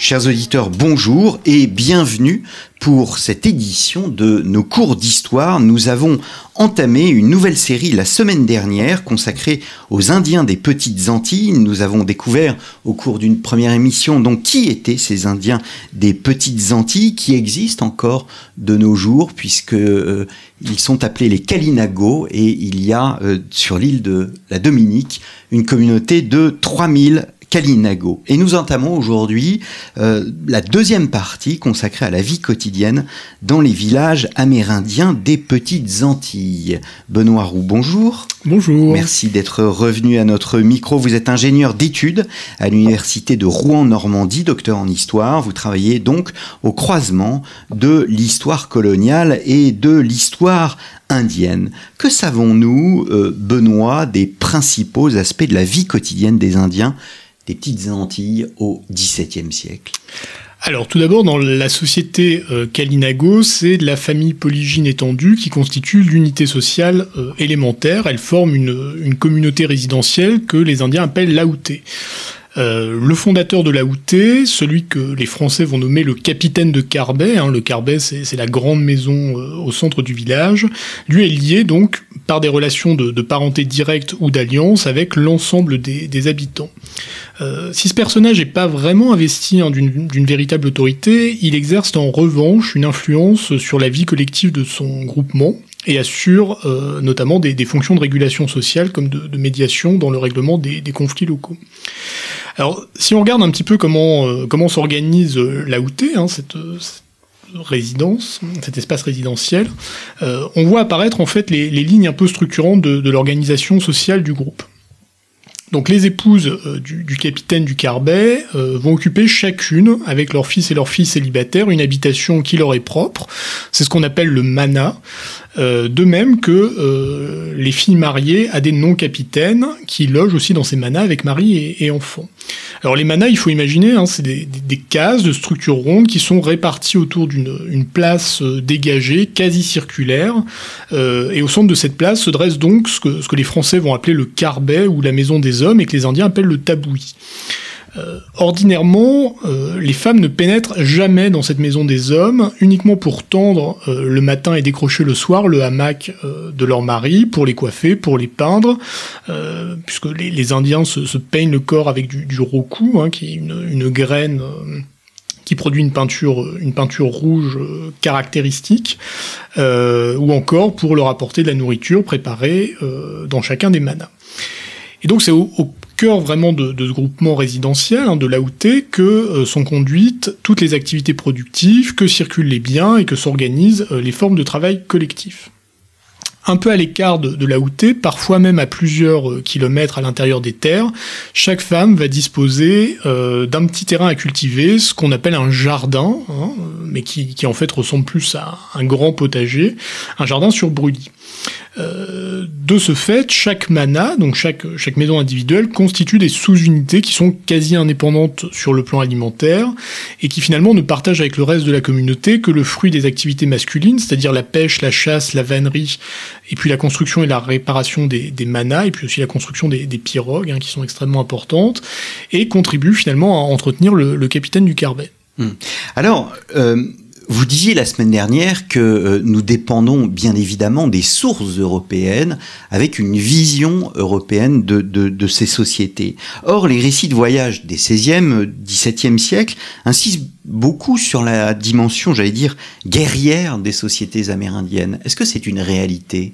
Chers auditeurs, bonjour et bienvenue pour cette édition de nos cours d'histoire. Nous avons entamé une nouvelle série la semaine dernière consacrée aux Indiens des Petites Antilles. Nous avons découvert au cours d'une première émission donc qui étaient ces Indiens des Petites Antilles qui existent encore de nos jours puisque euh, ils sont appelés les Kalinago et il y a euh, sur l'île de la Dominique une communauté de 3000 Kalinago. Et nous entamons aujourd'hui euh, la deuxième partie consacrée à la vie quotidienne dans les villages amérindiens des Petites Antilles. Benoît Roux, bonjour. Bonjour. Merci d'être revenu à notre micro. Vous êtes ingénieur d'études à l'université de Rouen-Normandie, docteur en histoire. Vous travaillez donc au croisement de l'histoire coloniale et de l'histoire indienne. Que savons-nous, euh, Benoît, des principaux aspects de la vie quotidienne des Indiens des petites Antilles au XVIIe siècle alors tout d'abord, dans la société euh, Kalinago, c'est la famille polygyne étendue qui constitue l'unité sociale euh, élémentaire. Elle forme une, une, communauté résidentielle que les Indiens appellent l'Aouté. Euh, le fondateur de la Outé, celui que les Français vont nommer le capitaine de Carbet, hein, le Carbet c'est la grande maison euh, au centre du village, lui est lié donc par des relations de, parenté directe ou d'alliance avec l'ensemble des, habitants. Euh, si ce personnage n'est pas vraiment investi hein, d'une véritable autorité, il exerce en revanche une influence sur la vie collective de son groupement et assure notamment des, fonctions de régulation sociale comme de, médiation dans le règlement des conflits locaux. Alors, si on regarde un petit peu comment, euh, comment s'organise euh, la hein, cette, résidence, cet espace résidentiel, euh, on voit apparaître en fait les, lignes un peu structurantes de, l'organisation sociale du groupe. Donc les épouses du, capitaine du Carbet vont occuper chacune, avec leur fils et leur fille célibataires, une habitation qui leur est propre. C'est ce qu'on appelle le mana. Euh, de même que euh, les filles mariées à des non-capitaines qui logent aussi dans ces manas avec mari et, enfants. Alors les manas, il faut imaginer, hein, c'est des, cases de structures rondes qui sont réparties autour d'une place euh, dégagée, quasi circulaire, et au centre de cette place se dresse donc ce que, ce que les Français vont appeler le carbet ou la maison des hommes et que les Indiens appellent le taboui. Euh, ordinairement, euh, les femmes ne pénètrent jamais dans cette maison des hommes, uniquement pour tendre euh, le matin et décrocher le soir le hamac de leur mari, pour les coiffer, pour les peindre, puisque les, Indiens se, peignent le corps avec du, du roku, hein, qui est une, graine qui produit une peinture, rouge caractéristique, ou encore pour leur apporter de la nourriture préparée dans chacun des manas. Et donc c'est au, cœur vraiment de, ce groupement résidentiel, hein, de l'AOT, que euh, sont conduites toutes les activités productives, que circulent les biens et que s'organisent euh, les formes de travail collectif. Un peu à l'écart de, de l'AOT, parfois même à plusieurs euh, kilomètres à l'intérieur des terres, chaque femme va disposer d'un petit terrain à cultiver, ce qu'on appelle un jardin, hein, mais qui, qui, en fait ressemble plus à un grand potager, un jardin sur brûlis. Euh, de ce fait, chaque mana, donc chaque, chaque maison individuelle, constitue des sous-unités qui sont quasi indépendantes sur le plan alimentaire et qui finalement ne partagent avec le reste de la communauté que le fruit des activités masculines, c'est-à-dire la pêche, la chasse, la vannerie, et puis la construction et la réparation des, des manas, et puis aussi la construction des, pirogues, hein, qui sont extrêmement importantes, et contribuent finalement à entretenir le, capitaine du Carbet. Hmm. Alors, euh, vous disiez la semaine dernière que euh, nous dépendons bien évidemment des sources européennes avec une vision européenne de, de, ces sociétés. Or, les récits de voyage des 16e, 17e siècles insistent beaucoup sur la dimension, j'allais dire, guerrière des sociétés amérindiennes. Est-ce que c'est une réalité?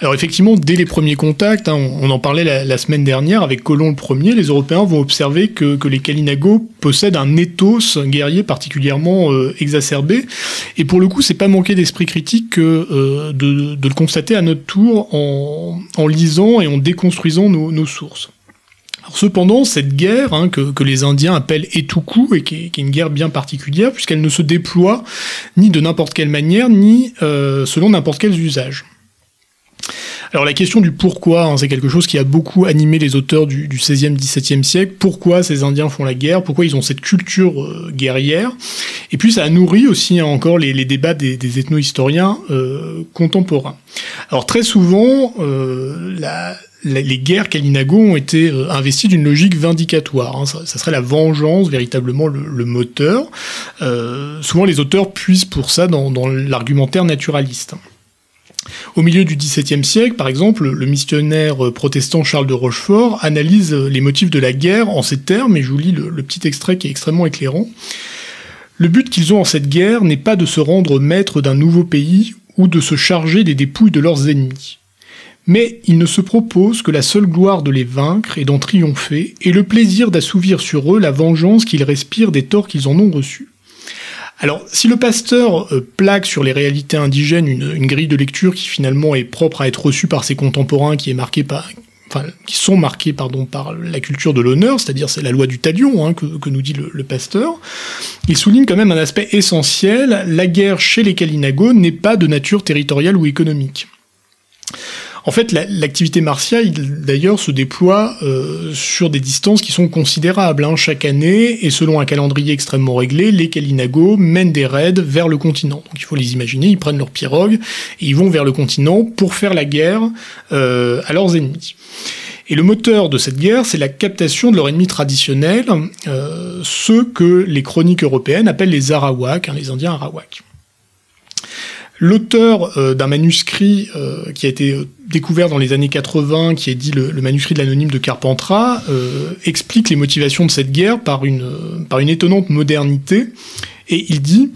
Alors effectivement, dès les premiers contacts, hein, on, en parlait la, semaine dernière avec Colomb Ier, les Européens vont observer que, les Kalinago possèdent un ethos guerrier particulièrement euh, exacerbé. Et pour le coup, c'est pas manquer d'esprit critique que euh, de, le constater à notre tour en, lisant et en déconstruisant nos sources cependant, cette guerre hein, que, les Indiens appellent Etuku, et qui est, une guerre bien particulière, puisqu'elle ne se déploie ni de n'importe quelle manière, ni euh, selon n'importe quels usages. Alors la question du pourquoi, hein, c'est quelque chose qui a beaucoup animé les auteurs du, du 16e, 17e siècle. Pourquoi ces Indiens font la guerre? Pourquoi ils ont cette culture euh, guerrière? Et puis ça a nourri aussi hein, encore les, les, débats des, des ethno-historiens euh, contemporains. Alors très souvent, euh, la, les guerres Kalinago ont été euh, investies d'une logique vindicatoire. Hein. Ça, serait la vengeance véritablement le, moteur. Euh, souvent les auteurs puissent pour ça dans, l'argumentaire naturaliste. Au milieu du XVIIe siècle, par exemple, le missionnaire protestant Charles de Rochefort analyse les motifs de la guerre en ces termes, et je vous lis le petit extrait qui est extrêmement éclairant. Le but qu'ils ont en cette guerre n'est pas de se rendre maître d'un nouveau pays ou de se charger des dépouilles de leurs ennemis. Mais ils ne se proposent que la seule gloire de les vaincre et d'en triompher, et le plaisir d'assouvir sur eux la vengeance qu'ils respirent des torts qu'ils en ont reçus. Alors, si le pasteur euh, plaque sur les réalités indigènes une, grille de lecture qui finalement est propre à être reçue par ses contemporains, qui est marquée par, sont marqués par la culture de l'honneur, c'est-à-dire c'est la loi du talion hein, que, que, nous dit le, le, pasteur, il souligne quand même un aspect essentiel la guerre chez les Kalinago n'est pas de nature territoriale ou économique. En fait, l'activité la, martiale, d'ailleurs, se déploie euh, sur des distances qui sont considérables. Hein. Chaque année, et selon un calendrier extrêmement réglé, les Kalinago mènent des raids vers le continent. Donc il faut les imaginer, ils prennent leur pirogue et ils vont vers le continent pour faire la guerre euh, à leurs ennemis. Et le moteur de cette guerre, c'est la captation de leur ennemi traditionnel, euh, ceux que les chroniques européennes appellent les Arawaks, hein, les Indiens Arawaks. L'auteur euh, d'un manuscrit euh, qui a été découvert dans les années 80, qui est dit le, manuscrit de l'anonyme de Carpentras, euh, explique les motivations de cette guerre par une, par une étonnante modernité. Et il dit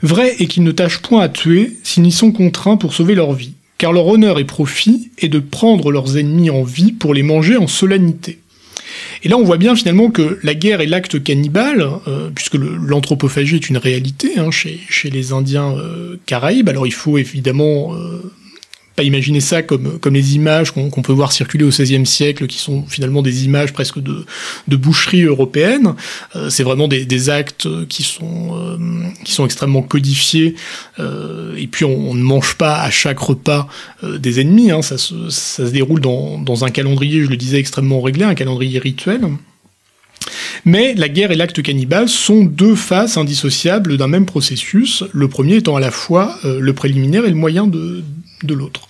Vrai est qu'ils ne tâchent point à tuer s'ils n'y sont contraints pour sauver leur vie, car leur honneur et profit est de prendre leurs ennemis en vie pour les manger en solennité. Et là, on voit bien finalement que la guerre est l'acte cannibale, euh, puisque l'anthropophagie est une réalité hein, chez, chez, les Indiens euh, caraïbes. Alors il faut évidemment euh, pas imaginer ça comme, comme les images qu'on qu peut voir circuler au XVIe siècle, qui sont finalement des images presque de, de boucherie européenne. Euh, c'est vraiment des, des, actes qui sont, euh, qui sont extrêmement codifiés. Euh, et puis on, ne mange pas à chaque repas des ennemis. Hein, ça, se, ça se déroule dans, dans un calendrier, je le disais, extrêmement réglé, un calendrier rituel. Mais la guerre et l'acte cannibale sont deux faces indissociables d'un même processus, le premier étant à la fois le préliminaire et le moyen de, de l'autre.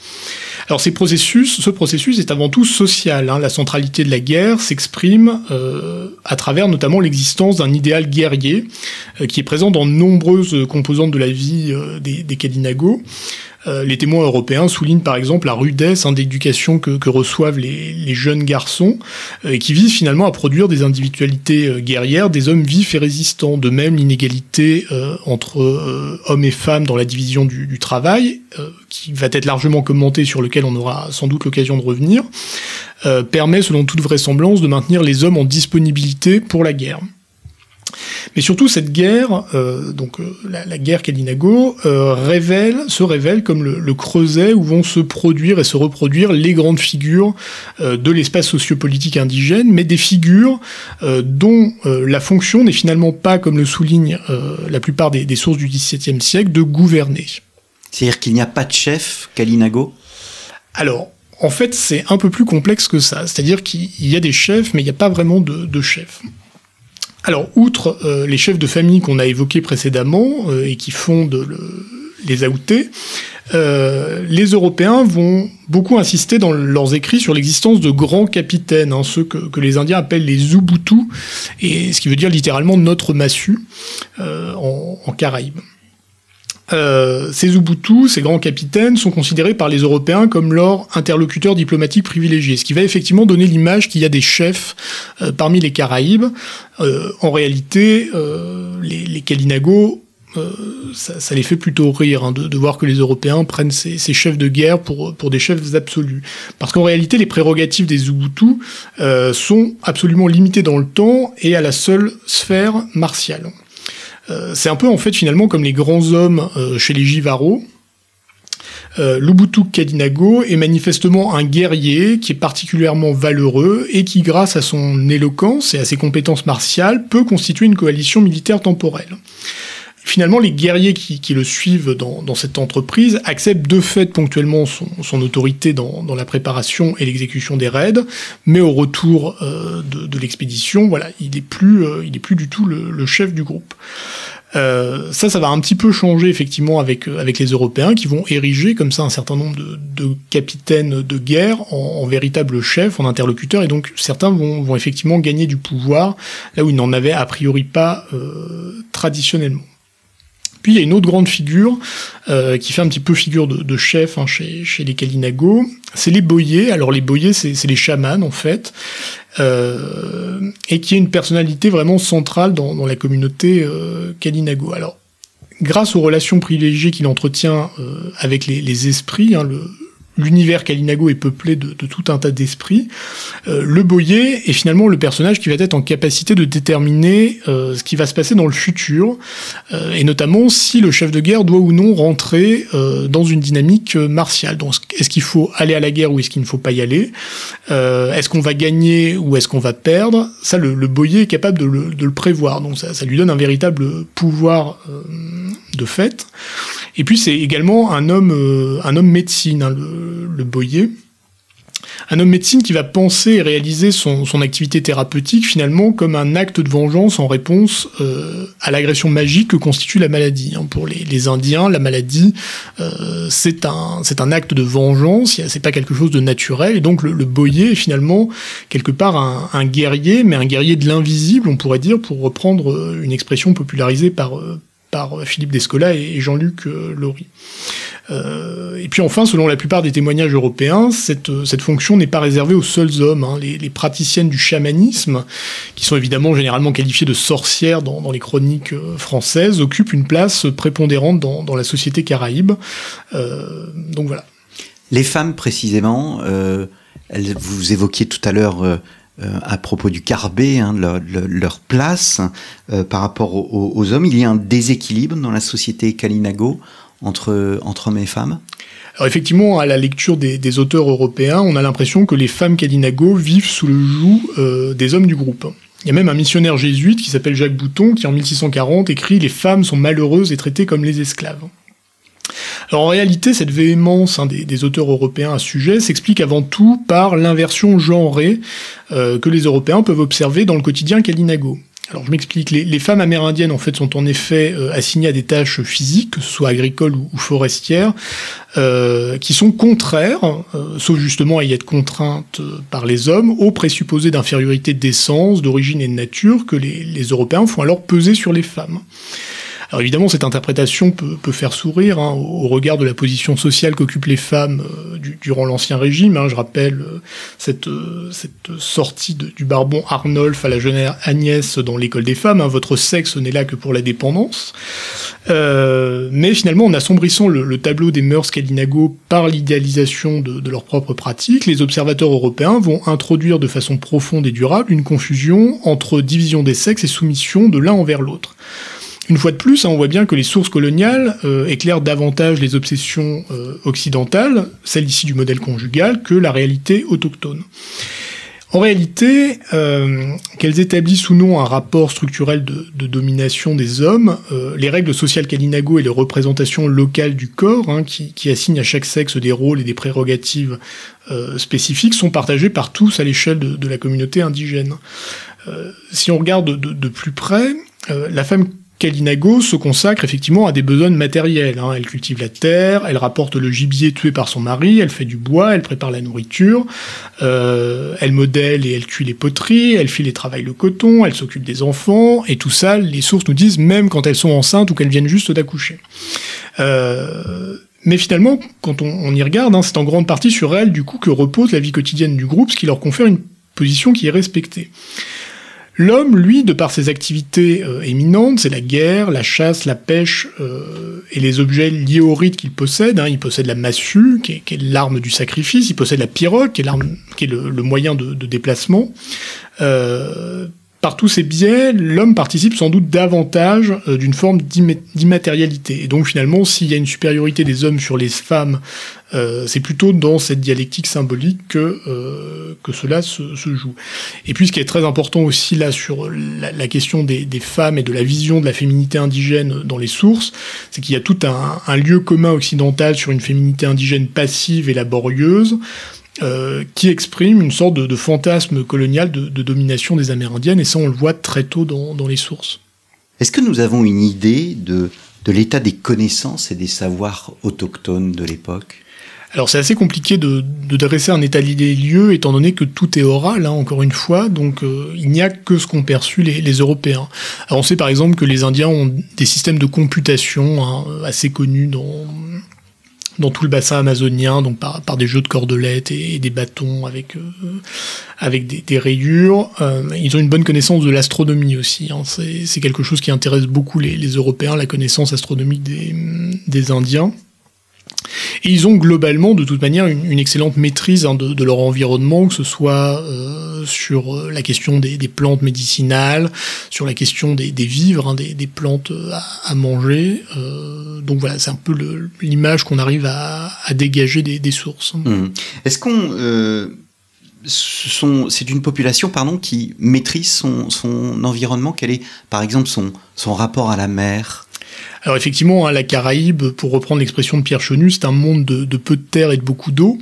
Alors ce processus est avant tout social. Hein. La centralité de la guerre s'exprime euh, à travers notamment l'existence d'un idéal guerrier euh, qui est présent dans nombreuses composantes de la vie euh, des, des. Euh, les témoins européens soulignent par exemple la rudesse hein, d'éducation que, reçoivent les, jeunes garçons euh, et qui visent finalement à produire des individualités euh, guerrières, des hommes vifs et résistants. De même, l'inégalité entre hommes et femmes dans la division du, du travail, qui va être largement commentée, sur lequel on aura sans doute l'occasion de revenir, permet selon toute vraisemblance de maintenir les hommes en disponibilité pour la guerre. Mais surtout, cette guerre, euh, donc euh, la, la, guerre Kalinago, euh, révèle, se révèle comme le, le, creuset où vont se produire et se reproduire les grandes figures euh, de l'espace sociopolitique indigène, mais des figures dont la fonction n'est finalement pas, comme le soulignent la plupart des, des, sources du XVIIe siècle, de gouverner. C'est-à-dire qu'il n'y a pas de chef Kalinago? Alors, en fait, c'est un peu plus complexe que ça. C'est-à-dire qu'il y a des chefs, mais il n'y a pas vraiment de, de chefs. Alors, outre euh, les chefs de famille qu'on a évoqués précédemment euh, et qui fondent le, les Aoutés, euh, les Européens vont beaucoup insister dans leurs écrits sur l'existence de grands capitaines, hein, ceux que, que, les Indiens appellent les Ubuntu, et ce qui veut dire littéralement notre massue en, en Caraïbes. Euh, ces Ubuntu, ces grands capitaines, sont considérés par les Européens comme leurs interlocuteurs diplomatiques privilégiés, ce qui va effectivement donner l'image qu'il y a des chefs euh, parmi les Caraïbes. Euh, en réalité, les, les ça, les fait plutôt rire hein, de, voir que les Européens prennent ces, chefs de guerre pour, pour des chefs absolus. Parce qu'en réalité, les prérogatives des Ubuntu sont absolument limitées dans le temps et à la seule sphère martiale. Euh, c'est un peu en fait finalement comme les grands hommes euh, chez les Jivaro. Euh, Kadinago est manifestement un guerrier qui est particulièrement valeureux et qui, grâce à son éloquence et à ses compétences martiales, peut constituer une coalition militaire temporelle. Finalement, les guerriers qui, le suivent dans, cette entreprise acceptent de fait ponctuellement son, autorité dans, la préparation et l'exécution des raids, mais au retour euh, de, l'expédition, voilà, il est plus, euh, il est plus du tout le, chef du groupe. Euh, ça, ça va un petit peu changer effectivement avec, avec les Européens qui vont ériger comme ça un certain nombre de, capitaines de guerre en, en, véritables chefs, en interlocuteurs, et donc certains vont, vont effectivement gagner du pouvoir là où ils n'en avaient a priori pas traditionnellement. Puis il y a une autre grande figure euh, qui fait un petit peu figure de, chef hein, chez, les Kalinago, c'est les boyers. Alors les boyers, c'est les chamans en fait, euh, et qui est une personnalité vraiment centrale dans, la communauté euh, Kalinago. Alors grâce aux relations privilégiées qu'il entretient avec les, esprits, hein, le, l'univers Kalinago est peuplé de, tout un tas d'esprits. Euh, le boyer est finalement le personnage qui va être en capacité de déterminer euh, ce qui va se passer dans le futur, euh, et notamment si le chef de guerre doit ou non rentrer dans une dynamique martiale. Donc, est-ce qu'il faut aller à la guerre ou est-ce qu'il ne faut pas y aller Est-ce qu'on va gagner ou est-ce qu'on va perdre? Ça, le, boyer est capable de le, prévoir. Donc, ça, ça, lui donne un véritable pouvoir de fait. Et puis c'est également un homme, euh, un homme médecine, hein, le, le, Boyer. Un homme médecine qui va penser et réaliser son, son, activité thérapeutique finalement comme un acte de vengeance en réponse euh, à l'agression magique que constitue la maladie. Hein. Pour les, les, Indiens, la maladie euh, c'est un, un acte de vengeance, c'est pas quelque chose de naturel, et donc le, le Boyer est finalement quelque part un, un, guerrier, mais un guerrier de l'invisible, on pourrait dire, pour reprendre euh, une expression popularisée par, Philippe Descola et Jean-Luc euh, Laurie. Euh, et puis enfin, selon la plupart des témoignages européens, cette, cette fonction n'est pas réservée aux seuls hommes. Hein. Les, praticiennes du chamanisme, qui sont évidemment généralement qualifiées de sorcières dans, les chroniques euh, françaises, occupent une place prépondérante dans, la société caraïbe. donc voilà. Les femmes précisément, vous évoquiez tout à l'heure euh, à propos du carbet, hein, leur, place euh, par rapport aux, hommes. Il y a un déséquilibre dans la société Kalinago entre, entre hommes et femmes? Alors effectivement, à la lecture des, auteurs européens, on a l'impression que les femmes Kalinago vivent sous le joug euh, des hommes du groupe. Il y a même un missionnaire jésuite qui s'appelle Jacques Bouton qui en 1640 écrit Les femmes sont malheureuses et traitées comme les esclaves. Alors en réalité, cette véhémence hein, des, auteurs européens à ce sujet s'explique avant tout par l'inversion genrée euh, que les Européens peuvent observer dans le quotidien Kalinago. Alors je m'explique, les, femmes amérindiennes en fait sont en effet euh, assignées à des tâches physiques, que ce soit agricoles ou, forestières, euh, qui sont contraires, sauf justement à y être contraintes par les hommes, aux présupposés d'infériorité d'essence, d'origine et de nature que les Européens font alors peser sur les femmes. Alors évidemment, cette interprétation peut, faire sourire hein, au regard de la position sociale qu'occupent les femmes euh, durant l'Ancien Régime. Hein. je rappelle euh, cette, euh, cette sortie du baron Arnolphe à la jeune Agnès dans l'école des femmes. Hein. votre sexe n'est là que pour la dépendance. mais finalement, en assombrissant le, tableau des mœurs Kalinago par l'idéalisation de leurs propres pratiques, les observateurs européens vont introduire de façon profonde et durable une confusion entre division des sexes et soumission de l'un envers l'autre. Une fois de plus, hein, on voit bien que les sources coloniales euh, éclairent davantage les obsessions euh, occidentales, celles ici du modèle conjugal, que la réalité autochtone. En réalité, euh, qu'elles établissent ou non un rapport structurel de, domination des hommes, les règles sociales Kalinago et les représentations locales du corps, hein, qui, assignent à chaque sexe des rôles et des prérogatives spécifiques, sont partagées par tous à l'échelle de, la communauté indigène. si on regarde de, de plus près, la femme Kalinago se consacre effectivement à des besoins matériels. Hein. Elle cultive la terre, elle rapporte le gibier tué par son mari, elle fait du bois, elle prépare la nourriture, euh, elle modèle et elle cuit les poteries, elle file et travaille le coton, elle s'occupe des enfants, et tout ça, les sources nous disent même quand elles sont enceintes ou qu'elles viennent juste d'accoucher. Euh, mais finalement, quand on, y regarde, hein, c'est en grande partie sur elle, du coup, que repose la vie quotidienne du groupe, ce qui leur confère une position qui est respectée. L'homme, lui, de par ses activités euh, éminentes, c'est la guerre, la chasse, la pêche euh, et les objets liés au rite qu'il possède. Hein. Il possède la massue, qui est, l'arme du sacrifice. Il possède la pirogue, qui est, l'arme, qui est le, moyen de, déplacement. Euh, par tous ces biais, l'homme participe sans doute davantage euh, d'une forme d'immatérialité. Et donc finalement, s'il y a une supériorité des hommes sur les femmes, euh, c'est plutôt dans cette dialectique symbolique que, euh, que cela se, joue. Et puis ce qui est très important aussi là sur la, question des, femmes et de la vision de la féminité indigène dans les sources, c'est qu'il y a tout un, lieu commun occidental sur une féminité indigène passive et laborieuse, euh, qui exprime une sorte de, fantasme colonial de, domination des Amérindiennes, et ça on le voit très tôt dans, les sources. Est-ce que nous avons une idée de, de l'état des connaissances et des savoirs autochtones de l'époque? Alors c'est assez compliqué de, dresser un état des lieux étant donné que tout est oral, hein, encore une fois, donc euh, il n'y a que ce qu'ont perçu les, Européens. Alors on sait par exemple que les Indiens ont des systèmes de computation hein, assez connus dans, dans tout le bassin amazonien, donc par, par des jeux de cordelettes et, des bâtons avec, euh, avec des, rayures. Euh, ils ont une bonne connaissance de l'astronomie aussi. Hein. C'est quelque chose qui intéresse beaucoup les, les, Européens, la connaissance astronomique des, des Indiens. Et ils ont globalement, de toute manière, une, excellente maîtrise hein, de, leur environnement, que ce soit euh, sur euh, la question des, plantes médicinales, sur la question des, vivres, hein, des, plantes à, manger. Euh, donc voilà, c'est un peu l'image qu'on arrive à, dégager des, sources. Mmh. Est-ce qu'on c'est une population pardon, qui maîtrise son, environnement? Quel est, par exemple, son rapport à la mer? Alors effectivement, hein, la Caraïbe, pour reprendre l'expression de Pierre Chenu, c'est un monde de, peu de terre et de beaucoup d'eau.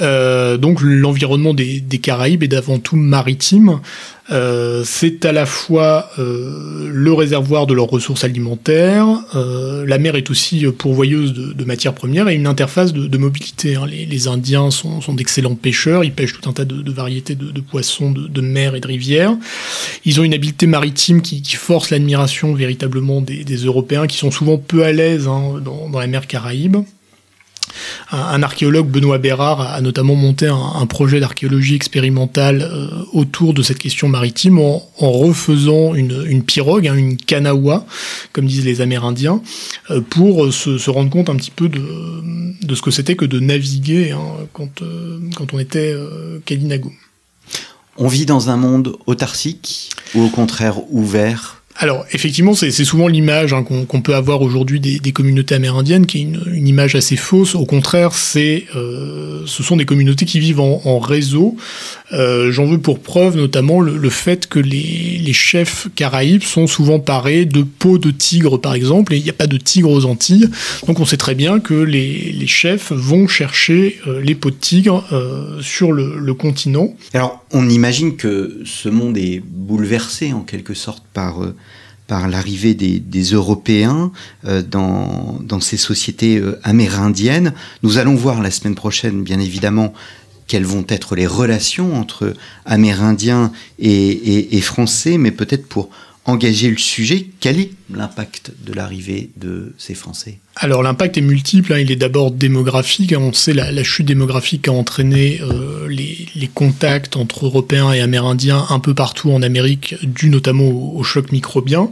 Euh, donc l'environnement des, Caraïbes est d'avant tout maritime. Euh, c'est à la fois euh, le réservoir de leurs ressources alimentaires, la mer est aussi pourvoyeuse de, matières premières et une interface de, mobilité. Hein. Les, Indiens sont, d'excellents pêcheurs, ils pêchent tout un tas de, variétés de, poissons de, mer et de rivières. Ils ont une habileté maritime qui, force l'admiration véritablement des, Européens qui sont souvent peu à l'aise hein, dans la mer Caraïbe un, archéologue, Benoît Bérard, a notamment monté un, projet d'archéologie expérimentale euh, autour de cette question maritime en, refaisant une, pirogue, hein, une kanawa, comme disent les Amérindiens, euh, pour se, rendre compte un petit peu de, ce que c'était que de naviguer hein, quand, euh, quand on était Kalinago. On vit dans un monde autarcique ou au contraire ouvert alors effectivement, c'est souvent l'image hein, qu'on peut avoir aujourd'hui des, communautés amérindiennes, qui est une, image assez fausse. Au contraire, c'est euh, ce sont des communautés qui vivent en, réseau. Euh, j'en veux pour preuve notamment le, fait que les, chefs caraïbes sont souvent parés de peaux de tigre, par exemple, et il n'y a pas de tigre aux Antilles. Donc on sait très bien que les, chefs vont chercher euh, les peaux de tigre sur le, le continent. Alors on imagine que ce monde est bouleversé en quelque sorte par par l'arrivée des, Européens euh, dans, ces sociétés euh, amérindiennes. Nous allons voir la semaine prochaine, bien évidemment, quelles vont être les relations entre Amérindiens et Français, mais peut-être pour engager le sujet, quel est l'impact de l'arrivée de ces Français? Alors l'impact est multiple, hein. il est d'abord démographique, on sait la, chute démographique a entraîné euh, les, contacts entre Européens et Amérindiens un peu partout en Amérique, dû notamment au choc microbien.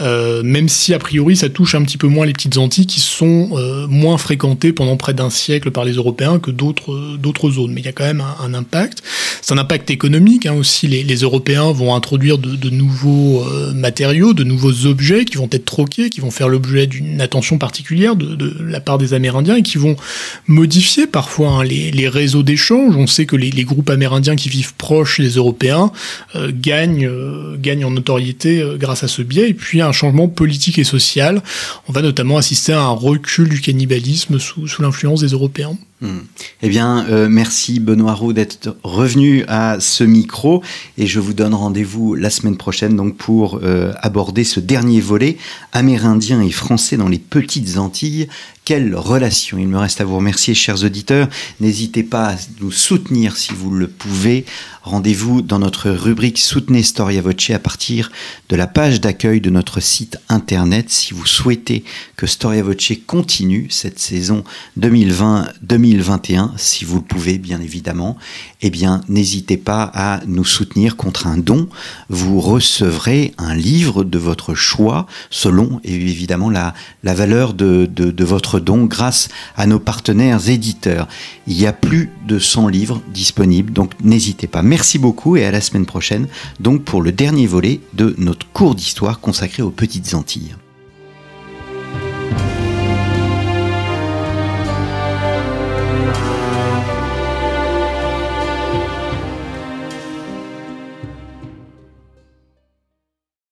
Euh, même si a priori ça touche un petit peu moins les petites Antilles qui sont euh, moins fréquentées pendant près d'un siècle par les Européens que d'autres d'autres zones. Mais il y a quand même un, impact. C'est un impact économique hein, aussi. Les, les, Européens vont introduire de, de nouveaux euh, matériaux, de nouveaux objets qui vont être troqués, qui vont faire l'objet d'une attention particulière de, de, la part des Amérindiens et qui vont modifier parfois hein, les, les, réseaux d'échange. On sait que les, les, groupes amérindiens qui vivent proches des Européens gagnent gagnent en notoriété grâce à ce biais. Et puis changement politique et social. On va notamment assister à un recul du cannibalisme sous, sous l'influence des Européens. Hmm. Eh bien, euh, merci Benoît Roux d'être revenu à ce micro et je vous donne rendez-vous la semaine prochaine donc pour euh, aborder ce dernier volet amérindien et français dans les petites Antilles. Quelle relation Il me reste à vous remercier, chers auditeurs. N'hésitez pas à nous soutenir si vous le pouvez. Rendez-vous dans notre rubrique Soutenez Storia Voce à partir de la page d'accueil de notre site internet si vous souhaitez que Storia Voce continue cette saison 2020-2021 2021, si vous le pouvez, bien évidemment, eh bien, n'hésitez pas à nous soutenir contre un don. Vous recevrez un livre de votre choix, selon évidemment la, la valeur de, de votre don, grâce à nos partenaires éditeurs. Il y a plus de 100 livres disponibles, donc n'hésitez pas. Merci beaucoup et à la semaine prochaine, donc pour le dernier volet de notre cours d'histoire consacré aux petites Antilles.